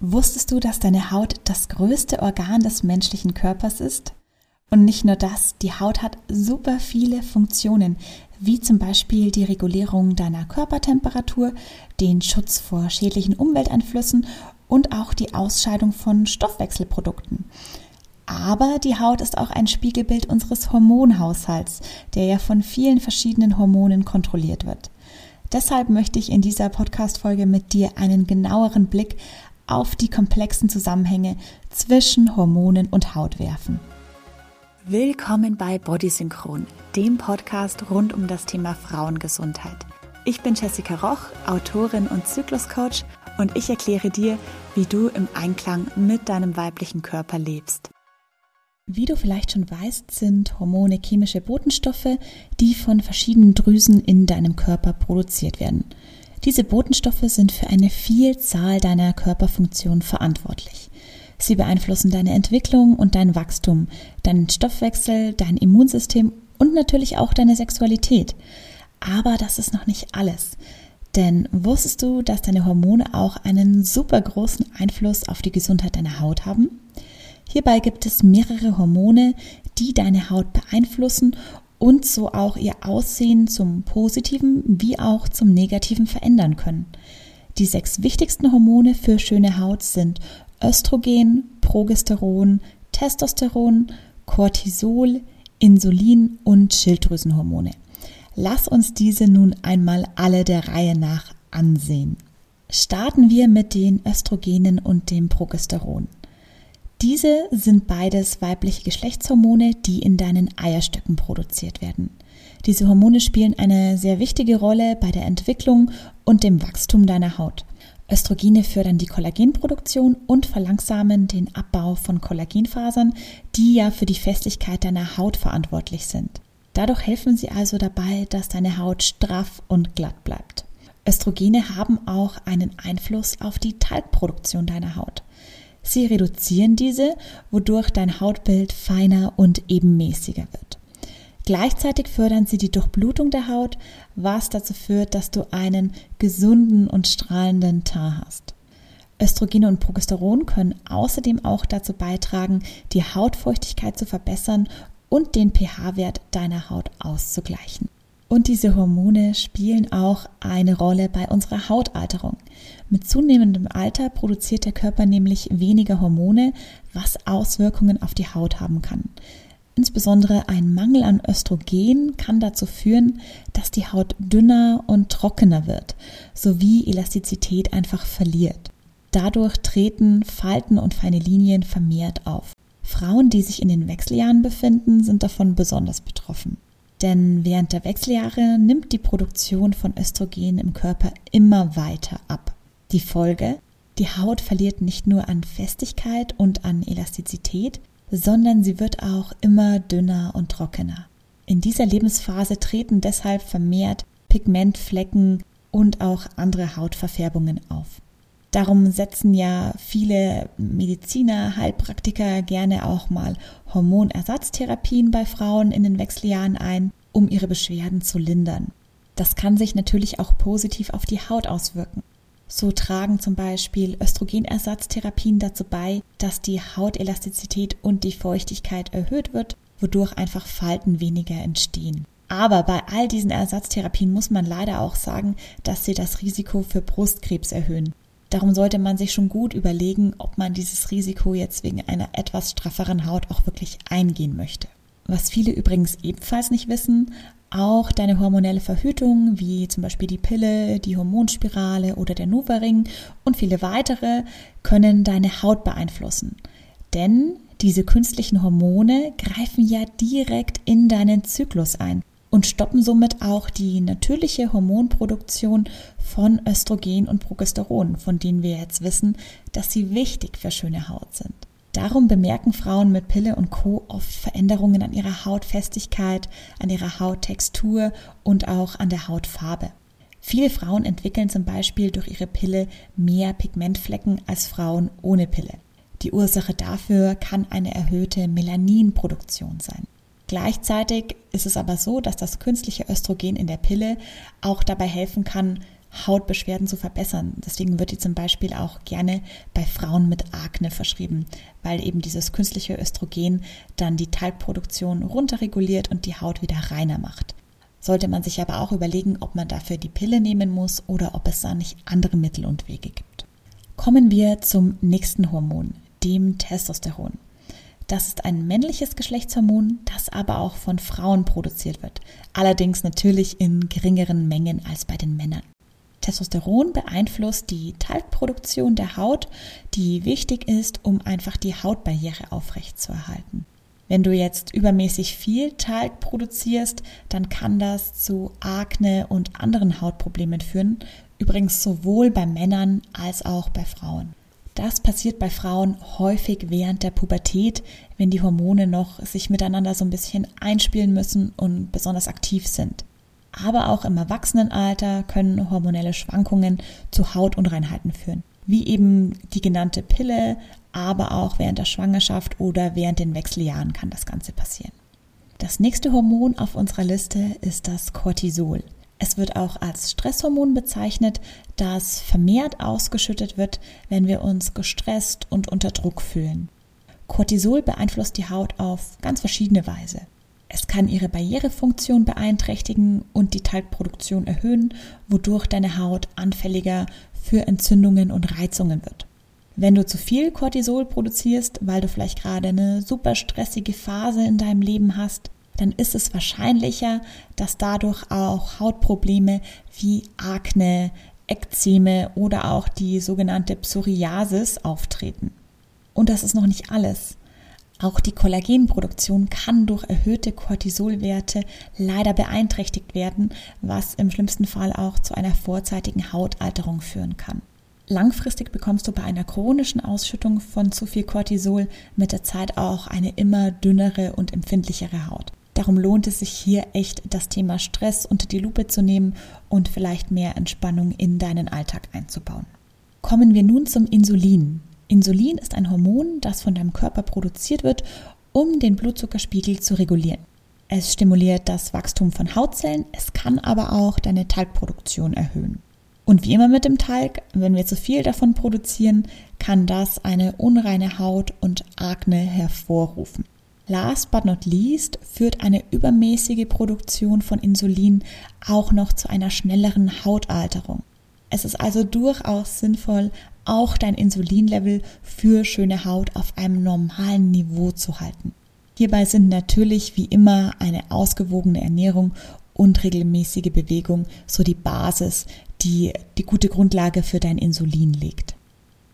Wusstest du, dass deine Haut das größte Organ des menschlichen Körpers ist? Und nicht nur das, die Haut hat super viele Funktionen, wie zum Beispiel die Regulierung deiner Körpertemperatur, den Schutz vor schädlichen Umwelteinflüssen und auch die Ausscheidung von Stoffwechselprodukten. Aber die Haut ist auch ein Spiegelbild unseres Hormonhaushalts, der ja von vielen verschiedenen Hormonen kontrolliert wird. Deshalb möchte ich in dieser Podcast-Folge mit dir einen genaueren Blick auf die komplexen Zusammenhänge zwischen Hormonen und Haut werfen. Willkommen bei Bodysynchron, dem Podcast rund um das Thema Frauengesundheit. Ich bin Jessica Roch, Autorin und Zykluscoach und ich erkläre dir, wie du im Einklang mit deinem weiblichen Körper lebst. Wie du vielleicht schon weißt, sind Hormone chemische Botenstoffe, die von verschiedenen Drüsen in deinem Körper produziert werden. Diese Botenstoffe sind für eine Vielzahl deiner Körperfunktionen verantwortlich. Sie beeinflussen deine Entwicklung und dein Wachstum, deinen Stoffwechsel, dein Immunsystem und natürlich auch deine Sexualität. Aber das ist noch nicht alles. Denn wusstest du, dass deine Hormone auch einen super großen Einfluss auf die Gesundheit deiner Haut haben? Hierbei gibt es mehrere Hormone, die deine Haut beeinflussen und so auch ihr Aussehen zum Positiven wie auch zum Negativen verändern können. Die sechs wichtigsten Hormone für schöne Haut sind Östrogen, Progesteron, Testosteron, Cortisol, Insulin und Schilddrüsenhormone. Lass uns diese nun einmal alle der Reihe nach ansehen. Starten wir mit den Östrogenen und dem Progesteron. Diese sind beides weibliche Geschlechtshormone, die in deinen Eierstöcken produziert werden. Diese Hormone spielen eine sehr wichtige Rolle bei der Entwicklung und dem Wachstum deiner Haut. Östrogene fördern die Kollagenproduktion und verlangsamen den Abbau von Kollagenfasern, die ja für die Festigkeit deiner Haut verantwortlich sind. Dadurch helfen sie also dabei, dass deine Haut straff und glatt bleibt. Östrogene haben auch einen Einfluss auf die Talgproduktion deiner Haut. Sie reduzieren diese, wodurch dein Hautbild feiner und ebenmäßiger wird. Gleichzeitig fördern sie die Durchblutung der Haut, was dazu führt, dass du einen gesunden und strahlenden Teint hast. Östrogene und Progesteron können außerdem auch dazu beitragen, die Hautfeuchtigkeit zu verbessern und den pH-Wert deiner Haut auszugleichen. Und diese Hormone spielen auch eine Rolle bei unserer Hautalterung. Mit zunehmendem Alter produziert der Körper nämlich weniger Hormone, was Auswirkungen auf die Haut haben kann. Insbesondere ein Mangel an Östrogen kann dazu führen, dass die Haut dünner und trockener wird, sowie Elastizität einfach verliert. Dadurch treten Falten und feine Linien vermehrt auf. Frauen, die sich in den Wechseljahren befinden, sind davon besonders betroffen. Denn während der Wechseljahre nimmt die Produktion von Östrogen im Körper immer weiter ab. Die Folge? Die Haut verliert nicht nur an Festigkeit und an Elastizität, sondern sie wird auch immer dünner und trockener. In dieser Lebensphase treten deshalb vermehrt Pigmentflecken und auch andere Hautverfärbungen auf. Darum setzen ja viele Mediziner, Heilpraktiker gerne auch mal Hormonersatztherapien bei Frauen in den Wechseljahren ein, um ihre Beschwerden zu lindern. Das kann sich natürlich auch positiv auf die Haut auswirken. So tragen zum Beispiel Östrogenersatztherapien dazu bei, dass die Hautelastizität und die Feuchtigkeit erhöht wird, wodurch einfach Falten weniger entstehen. Aber bei all diesen Ersatztherapien muss man leider auch sagen, dass sie das Risiko für Brustkrebs erhöhen. Darum sollte man sich schon gut überlegen, ob man dieses Risiko jetzt wegen einer etwas strafferen Haut auch wirklich eingehen möchte. Was viele übrigens ebenfalls nicht wissen, auch deine hormonelle Verhütung, wie zum Beispiel die Pille, die Hormonspirale oder der Nuvaring und viele weitere, können deine Haut beeinflussen. Denn diese künstlichen Hormone greifen ja direkt in deinen Zyklus ein und stoppen somit auch die natürliche Hormonproduktion von Östrogen und Progesteron, von denen wir jetzt wissen, dass sie wichtig für schöne Haut sind. Darum bemerken Frauen mit Pille und Co. oft Veränderungen an ihrer Hautfestigkeit, an ihrer Hauttextur und auch an der Hautfarbe. Viele Frauen entwickeln zum Beispiel durch ihre Pille mehr Pigmentflecken als Frauen ohne Pille. Die Ursache dafür kann eine erhöhte Melaninproduktion sein. Gleichzeitig ist es aber so, dass das künstliche Östrogen in der Pille auch dabei helfen kann, Hautbeschwerden zu verbessern. Deswegen wird die zum Beispiel auch gerne bei Frauen mit Akne verschrieben, weil eben dieses künstliche Östrogen dann die Talgproduktion runterreguliert und die Haut wieder reiner macht. Sollte man sich aber auch überlegen, ob man dafür die Pille nehmen muss oder ob es da nicht andere Mittel und Wege gibt. Kommen wir zum nächsten Hormon, dem Testosteron. Das ist ein männliches Geschlechtshormon, das aber auch von Frauen produziert wird. Allerdings natürlich in geringeren Mengen als bei den Männern. Testosteron beeinflusst die Talgproduktion der Haut, die wichtig ist, um einfach die Hautbarriere aufrechtzuerhalten. Wenn du jetzt übermäßig viel Talg produzierst, dann kann das zu Akne und anderen Hautproblemen führen, übrigens sowohl bei Männern als auch bei Frauen. Das passiert bei Frauen häufig während der Pubertät, wenn die Hormone noch sich miteinander so ein bisschen einspielen müssen und besonders aktiv sind. Aber auch im Erwachsenenalter können hormonelle Schwankungen zu Hautunreinheiten führen, wie eben die genannte Pille, aber auch während der Schwangerschaft oder während den Wechseljahren kann das Ganze passieren. Das nächste Hormon auf unserer Liste ist das Cortisol. Es wird auch als Stresshormon bezeichnet, das vermehrt ausgeschüttet wird, wenn wir uns gestresst und unter Druck fühlen. Cortisol beeinflusst die Haut auf ganz verschiedene Weise. Es kann ihre Barrierefunktion beeinträchtigen und die Talgproduktion erhöhen, wodurch deine Haut anfälliger für Entzündungen und Reizungen wird. Wenn du zu viel Cortisol produzierst, weil du vielleicht gerade eine super stressige Phase in deinem Leben hast, dann ist es wahrscheinlicher, dass dadurch auch Hautprobleme wie Akne, Ekzeme oder auch die sogenannte Psoriasis auftreten. Und das ist noch nicht alles. Auch die Kollagenproduktion kann durch erhöhte Cortisolwerte leider beeinträchtigt werden, was im schlimmsten Fall auch zu einer vorzeitigen Hautalterung führen kann. Langfristig bekommst du bei einer chronischen Ausschüttung von zu viel Cortisol mit der Zeit auch eine immer dünnere und empfindlichere Haut. Darum lohnt es sich hier echt, das Thema Stress unter die Lupe zu nehmen und vielleicht mehr Entspannung in deinen Alltag einzubauen. Kommen wir nun zum Insulin. Insulin ist ein Hormon, das von deinem Körper produziert wird, um den Blutzuckerspiegel zu regulieren. Es stimuliert das Wachstum von Hautzellen, es kann aber auch deine Talgproduktion erhöhen. Und wie immer mit dem Talg, wenn wir zu viel davon produzieren, kann das eine unreine Haut und Akne hervorrufen. Last but not least führt eine übermäßige Produktion von Insulin auch noch zu einer schnelleren Hautalterung. Es ist also durchaus sinnvoll, auch dein Insulinlevel für schöne Haut auf einem normalen Niveau zu halten. Hierbei sind natürlich wie immer eine ausgewogene Ernährung und regelmäßige Bewegung so die Basis, die die gute Grundlage für dein Insulin legt.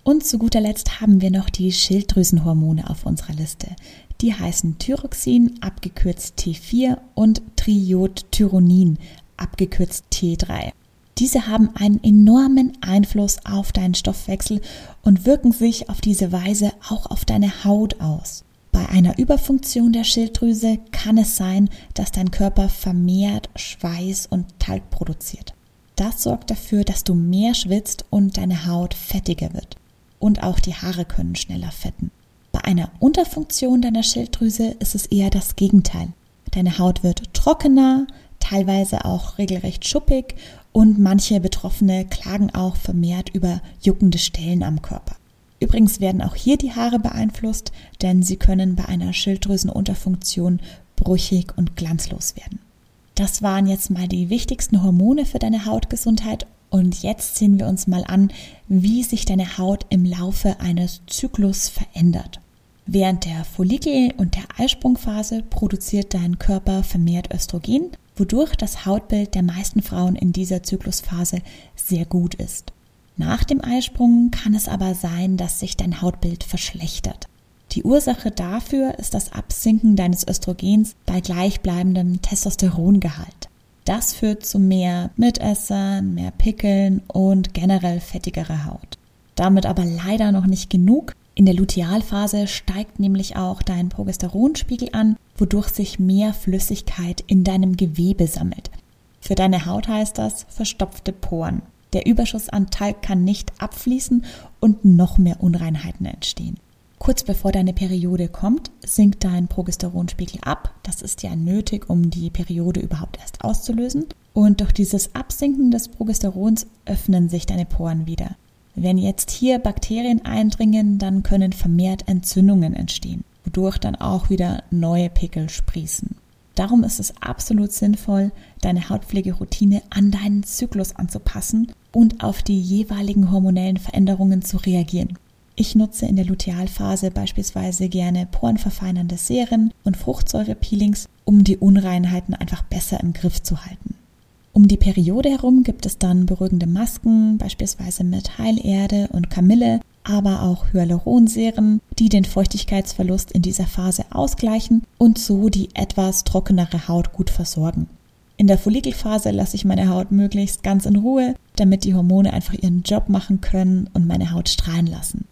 Und zu guter Letzt haben wir noch die Schilddrüsenhormone auf unserer Liste. Die heißen Thyroxin, abgekürzt T4 und Triodtyronin, abgekürzt T3. Diese haben einen enormen Einfluss auf deinen Stoffwechsel und wirken sich auf diese Weise auch auf deine Haut aus. Bei einer Überfunktion der Schilddrüse kann es sein, dass dein Körper vermehrt Schweiß und Talg produziert. Das sorgt dafür, dass du mehr schwitzt und deine Haut fettiger wird. Und auch die Haare können schneller fetten. Bei einer Unterfunktion deiner Schilddrüse ist es eher das Gegenteil. Deine Haut wird trockener, teilweise auch regelrecht schuppig und manche Betroffene klagen auch vermehrt über juckende Stellen am Körper. Übrigens werden auch hier die Haare beeinflusst, denn sie können bei einer Schilddrüsenunterfunktion brüchig und glanzlos werden. Das waren jetzt mal die wichtigsten Hormone für deine Hautgesundheit und jetzt sehen wir uns mal an, wie sich deine Haut im Laufe eines Zyklus verändert. Während der Follikel- und der Eisprungphase produziert dein Körper vermehrt Östrogen, wodurch das Hautbild der meisten Frauen in dieser Zyklusphase sehr gut ist. Nach dem Eisprung kann es aber sein, dass sich dein Hautbild verschlechtert. Die Ursache dafür ist das Absinken deines Östrogens bei gleichbleibendem Testosterongehalt. Das führt zu mehr Mitessern, mehr Pickeln und generell fettigere Haut. Damit aber leider noch nicht genug, in der Lutealphase steigt nämlich auch dein Progesteronspiegel an, wodurch sich mehr Flüssigkeit in deinem Gewebe sammelt. Für deine Haut heißt das verstopfte Poren. Der Überschuss an Talg kann nicht abfließen und noch mehr Unreinheiten entstehen. Kurz bevor deine Periode kommt, sinkt dein Progesteronspiegel ab. Das ist ja nötig, um die Periode überhaupt erst auszulösen. Und durch dieses Absinken des Progesterons öffnen sich deine Poren wieder. Wenn jetzt hier Bakterien eindringen, dann können vermehrt Entzündungen entstehen, wodurch dann auch wieder neue Pickel sprießen. Darum ist es absolut sinnvoll, deine Hautpflegeroutine an deinen Zyklus anzupassen und auf die jeweiligen hormonellen Veränderungen zu reagieren. Ich nutze in der Lutealphase beispielsweise gerne porenverfeinernde Serien und Fruchtsäurepeelings, um die Unreinheiten einfach besser im Griff zu halten. Um die Periode herum gibt es dann beruhigende Masken, beispielsweise mit Heilerde und Kamille, aber auch Hyaluronserien, die den Feuchtigkeitsverlust in dieser Phase ausgleichen und so die etwas trockenere Haut gut versorgen. In der Follikelphase lasse ich meine Haut möglichst ganz in Ruhe, damit die Hormone einfach ihren Job machen können und meine Haut strahlen lassen.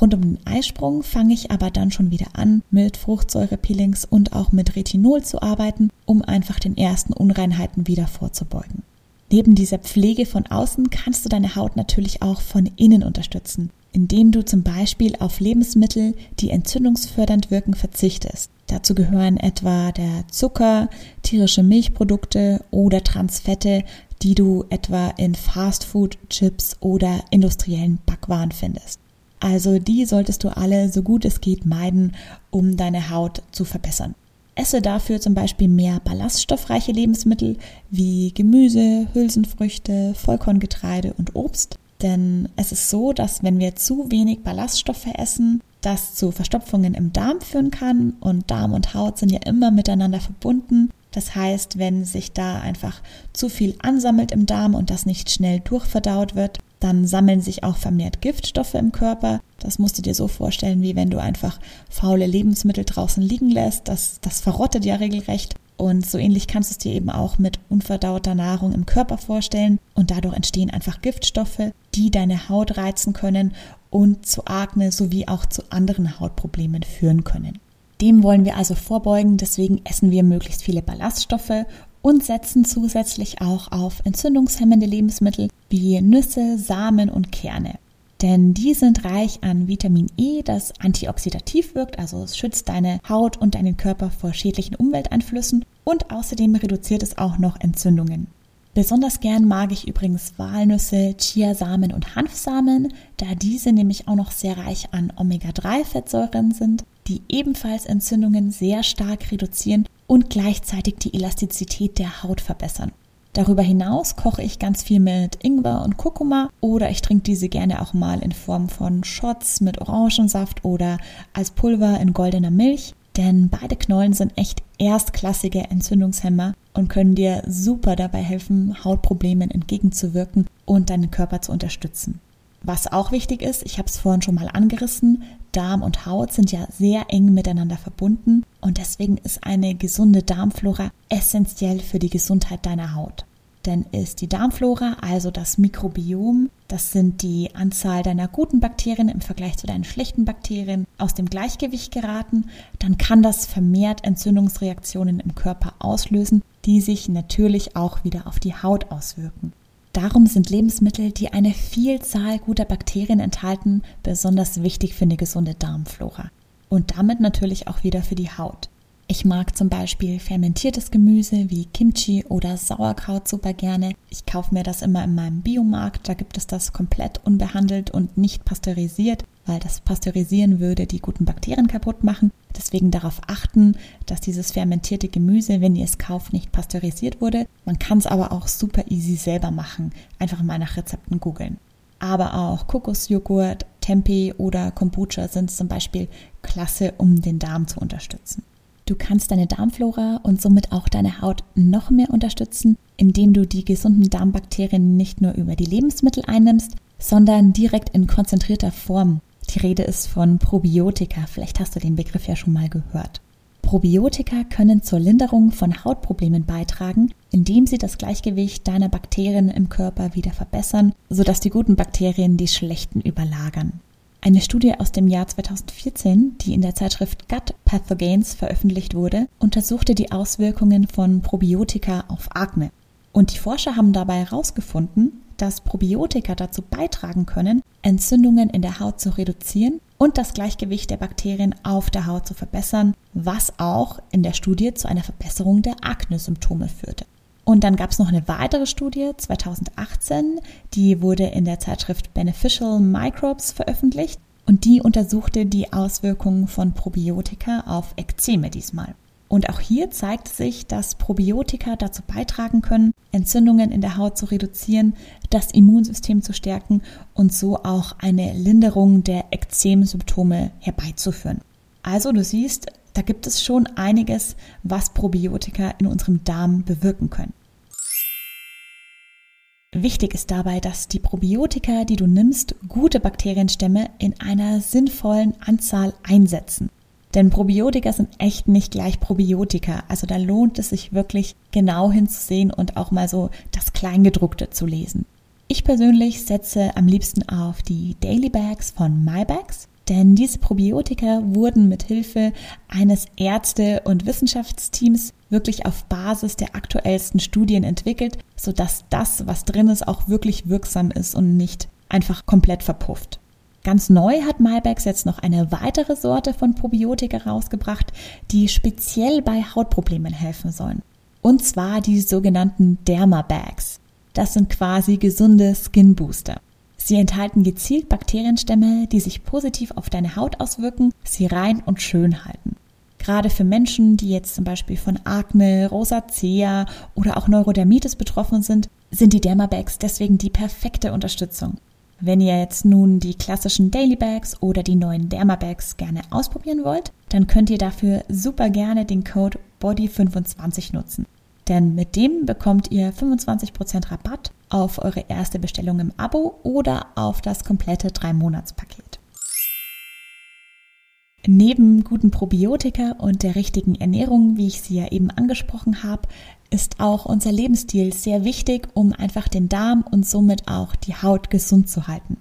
Rund um den Eisprung fange ich aber dann schon wieder an, mit Fruchtsäurepeelings und auch mit Retinol zu arbeiten, um einfach den ersten Unreinheiten wieder vorzubeugen. Neben dieser Pflege von außen kannst du deine Haut natürlich auch von innen unterstützen, indem du zum Beispiel auf Lebensmittel, die entzündungsfördernd wirken, verzichtest. Dazu gehören etwa der Zucker, tierische Milchprodukte oder Transfette, die du etwa in Fastfood, Chips oder industriellen Backwaren findest. Also die solltest du alle so gut es geht meiden, um deine Haut zu verbessern. Esse dafür zum Beispiel mehr ballaststoffreiche Lebensmittel wie Gemüse, Hülsenfrüchte, Vollkorngetreide und Obst. Denn es ist so, dass wenn wir zu wenig Ballaststoffe essen, das zu Verstopfungen im Darm führen kann und Darm und Haut sind ja immer miteinander verbunden. Das heißt, wenn sich da einfach zu viel ansammelt im Darm und das nicht schnell durchverdaut wird, dann sammeln sich auch vermehrt Giftstoffe im Körper. Das musst du dir so vorstellen, wie wenn du einfach faule Lebensmittel draußen liegen lässt. Das, das verrottet ja regelrecht. Und so ähnlich kannst du es dir eben auch mit unverdauter Nahrung im Körper vorstellen. Und dadurch entstehen einfach Giftstoffe, die deine Haut reizen können und zu Akne sowie auch zu anderen Hautproblemen führen können. Dem wollen wir also vorbeugen, deswegen essen wir möglichst viele Ballaststoffe und setzen zusätzlich auch auf entzündungshemmende Lebensmittel wie Nüsse, Samen und Kerne. Denn die sind reich an Vitamin E, das antioxidativ wirkt, also es schützt deine Haut und deinen Körper vor schädlichen Umwelteinflüssen und außerdem reduziert es auch noch Entzündungen. Besonders gern mag ich übrigens Walnüsse, Chiasamen und Hanfsamen, da diese nämlich auch noch sehr reich an Omega-3-Fettsäuren sind, die ebenfalls Entzündungen sehr stark reduzieren und gleichzeitig die Elastizität der Haut verbessern. Darüber hinaus koche ich ganz viel mit Ingwer und Kurkuma oder ich trinke diese gerne auch mal in Form von Shots mit Orangensaft oder als Pulver in goldener Milch. Denn beide Knollen sind echt erstklassige Entzündungshemmer und können dir super dabei helfen, Hautproblemen entgegenzuwirken und deinen Körper zu unterstützen. Was auch wichtig ist, ich habe es vorhin schon mal angerissen, Darm und Haut sind ja sehr eng miteinander verbunden und deswegen ist eine gesunde Darmflora essentiell für die Gesundheit deiner Haut. Denn ist die Darmflora, also das Mikrobiom, das sind die Anzahl deiner guten Bakterien im Vergleich zu deinen schlechten Bakterien, aus dem Gleichgewicht geraten, dann kann das vermehrt Entzündungsreaktionen im Körper auslösen, die sich natürlich auch wieder auf die Haut auswirken. Darum sind Lebensmittel, die eine Vielzahl guter Bakterien enthalten, besonders wichtig für eine gesunde Darmflora. Und damit natürlich auch wieder für die Haut. Ich mag zum Beispiel fermentiertes Gemüse wie Kimchi oder Sauerkraut super gerne. Ich kaufe mir das immer in meinem Biomarkt. Da gibt es das komplett unbehandelt und nicht pasteurisiert, weil das Pasteurisieren würde die guten Bakterien kaputt machen. Deswegen darauf achten, dass dieses fermentierte Gemüse, wenn ihr es kauft, nicht pasteurisiert wurde. Man kann es aber auch super easy selber machen. Einfach mal nach Rezepten googeln. Aber auch Kokosjoghurt, Tempeh oder Kombucha sind zum Beispiel klasse, um den Darm zu unterstützen. Du kannst deine Darmflora und somit auch deine Haut noch mehr unterstützen, indem du die gesunden Darmbakterien nicht nur über die Lebensmittel einnimmst, sondern direkt in konzentrierter Form. Die Rede ist von Probiotika. Vielleicht hast du den Begriff ja schon mal gehört. Probiotika können zur Linderung von Hautproblemen beitragen, indem sie das Gleichgewicht deiner Bakterien im Körper wieder verbessern, sodass die guten Bakterien die schlechten überlagern. Eine Studie aus dem Jahr 2014, die in der Zeitschrift Gut Pathogens veröffentlicht wurde, untersuchte die Auswirkungen von Probiotika auf Akne. Und die Forscher haben dabei herausgefunden, dass Probiotika dazu beitragen können, Entzündungen in der Haut zu reduzieren und das Gleichgewicht der Bakterien auf der Haut zu verbessern, was auch in der Studie zu einer Verbesserung der Akne-Symptome führte. Und dann gab es noch eine weitere Studie 2018, die wurde in der Zeitschrift Beneficial Microbes veröffentlicht und die untersuchte die Auswirkungen von Probiotika auf Ekzeme diesmal. Und auch hier zeigt sich, dass Probiotika dazu beitragen können, Entzündungen in der Haut zu reduzieren, das Immunsystem zu stärken und so auch eine Linderung der Ekzemsymptome herbeizuführen. Also du siehst, da gibt es schon einiges, was Probiotika in unserem Darm bewirken können. Wichtig ist dabei, dass die Probiotika, die du nimmst, gute Bakterienstämme in einer sinnvollen Anzahl einsetzen. Denn Probiotika sind echt nicht gleich Probiotika. Also da lohnt es sich wirklich genau hinzusehen und auch mal so das Kleingedruckte zu lesen. Ich persönlich setze am liebsten auf die Daily Bags von MyBags, denn diese Probiotika wurden mit Hilfe eines Ärzte- und Wissenschaftsteams wirklich auf Basis der aktuellsten Studien entwickelt, sodass das, was drin ist, auch wirklich wirksam ist und nicht einfach komplett verpufft. Ganz neu hat Malbex jetzt noch eine weitere Sorte von Probiotika rausgebracht, die speziell bei Hautproblemen helfen sollen. Und zwar die sogenannten Dermabags. Das sind quasi gesunde Skin Booster. Sie enthalten gezielt Bakterienstämme, die sich positiv auf deine Haut auswirken, sie rein und schön halten. Gerade für Menschen, die jetzt zum Beispiel von Akne, Rosacea oder auch Neurodermitis betroffen sind, sind die Dermabags deswegen die perfekte Unterstützung. Wenn ihr jetzt nun die klassischen Daily Bags oder die neuen Derma Bags gerne ausprobieren wollt, dann könnt ihr dafür super gerne den Code BODY25 nutzen. Denn mit dem bekommt ihr 25% Rabatt auf eure erste Bestellung im Abo oder auf das komplette 3-Monats-Paket. Neben guten Probiotika und der richtigen Ernährung, wie ich sie ja eben angesprochen habe, ist auch unser Lebensstil sehr wichtig, um einfach den Darm und somit auch die Haut gesund zu halten.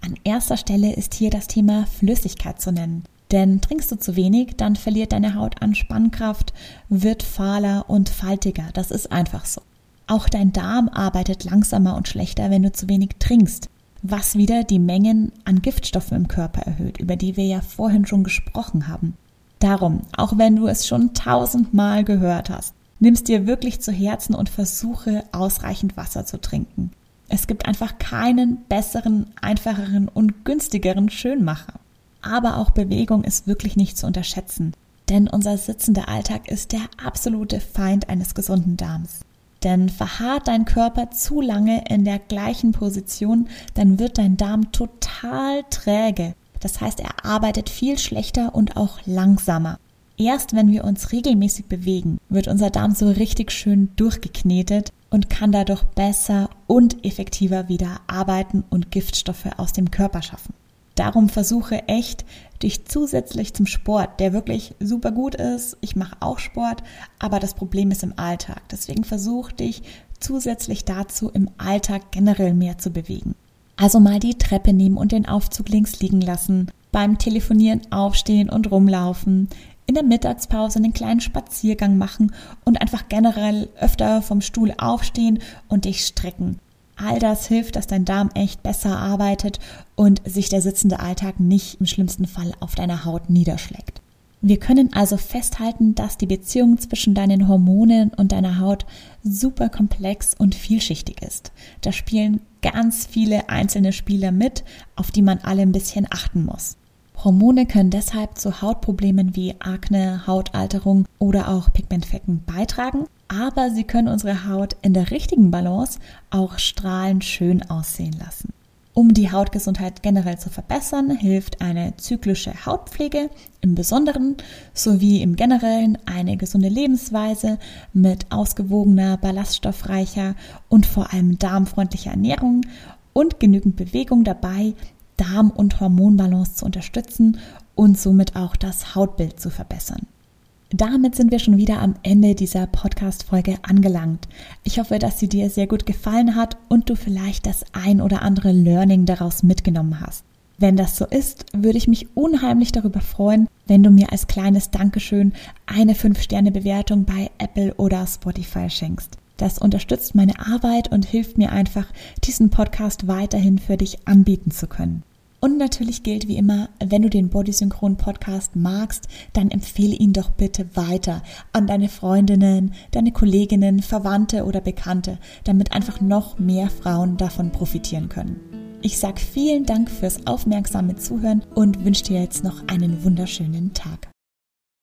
An erster Stelle ist hier das Thema Flüssigkeit zu nennen. Denn trinkst du zu wenig, dann verliert deine Haut an Spannkraft, wird fahler und faltiger. Das ist einfach so. Auch dein Darm arbeitet langsamer und schlechter, wenn du zu wenig trinkst, was wieder die Mengen an Giftstoffen im Körper erhöht, über die wir ja vorhin schon gesprochen haben. Darum, auch wenn du es schon tausendmal gehört hast, nimm's dir wirklich zu Herzen und versuche ausreichend Wasser zu trinken. Es gibt einfach keinen besseren, einfacheren und günstigeren Schönmacher. Aber auch Bewegung ist wirklich nicht zu unterschätzen, denn unser sitzender Alltag ist der absolute Feind eines gesunden Darms. Denn verharrt dein Körper zu lange in der gleichen Position, dann wird dein Darm total träge. Das heißt, er arbeitet viel schlechter und auch langsamer. Erst wenn wir uns regelmäßig bewegen, wird unser Darm so richtig schön durchgeknetet und kann dadurch besser und effektiver wieder arbeiten und Giftstoffe aus dem Körper schaffen. Darum versuche echt, dich zusätzlich zum Sport, der wirklich super gut ist, ich mache auch Sport, aber das Problem ist im Alltag. Deswegen versuche dich zusätzlich dazu im Alltag generell mehr zu bewegen. Also mal die Treppe nehmen und den Aufzug links liegen lassen, beim Telefonieren aufstehen und rumlaufen, in der Mittagspause einen kleinen Spaziergang machen und einfach generell öfter vom Stuhl aufstehen und dich strecken. All das hilft, dass dein Darm echt besser arbeitet und sich der sitzende Alltag nicht im schlimmsten Fall auf deiner Haut niederschlägt. Wir können also festhalten, dass die Beziehung zwischen deinen Hormonen und deiner Haut super komplex und vielschichtig ist. Da spielen ganz viele einzelne Spieler mit, auf die man alle ein bisschen achten muss. Hormone können deshalb zu Hautproblemen wie Akne, Hautalterung oder auch Pigmentflecken beitragen, aber sie können unsere Haut in der richtigen Balance auch strahlend schön aussehen lassen. Um die Hautgesundheit generell zu verbessern, hilft eine zyklische Hautpflege im Besonderen sowie im Generellen eine gesunde Lebensweise mit ausgewogener, ballaststoffreicher und vor allem darmfreundlicher Ernährung und genügend Bewegung dabei, Darm- und Hormonbalance zu unterstützen und somit auch das Hautbild zu verbessern. Damit sind wir schon wieder am Ende dieser Podcast-Folge angelangt. Ich hoffe, dass sie dir sehr gut gefallen hat und du vielleicht das ein oder andere Learning daraus mitgenommen hast. Wenn das so ist, würde ich mich unheimlich darüber freuen, wenn du mir als kleines Dankeschön eine 5-Sterne-Bewertung bei Apple oder Spotify schenkst. Das unterstützt meine Arbeit und hilft mir einfach, diesen Podcast weiterhin für dich anbieten zu können. Und natürlich gilt wie immer, wenn du den Bodysynchron Podcast magst, dann empfehle ihn doch bitte weiter an deine Freundinnen, deine Kolleginnen, Verwandte oder Bekannte, damit einfach noch mehr Frauen davon profitieren können. Ich sage vielen Dank fürs aufmerksame Zuhören und wünsche dir jetzt noch einen wunderschönen Tag.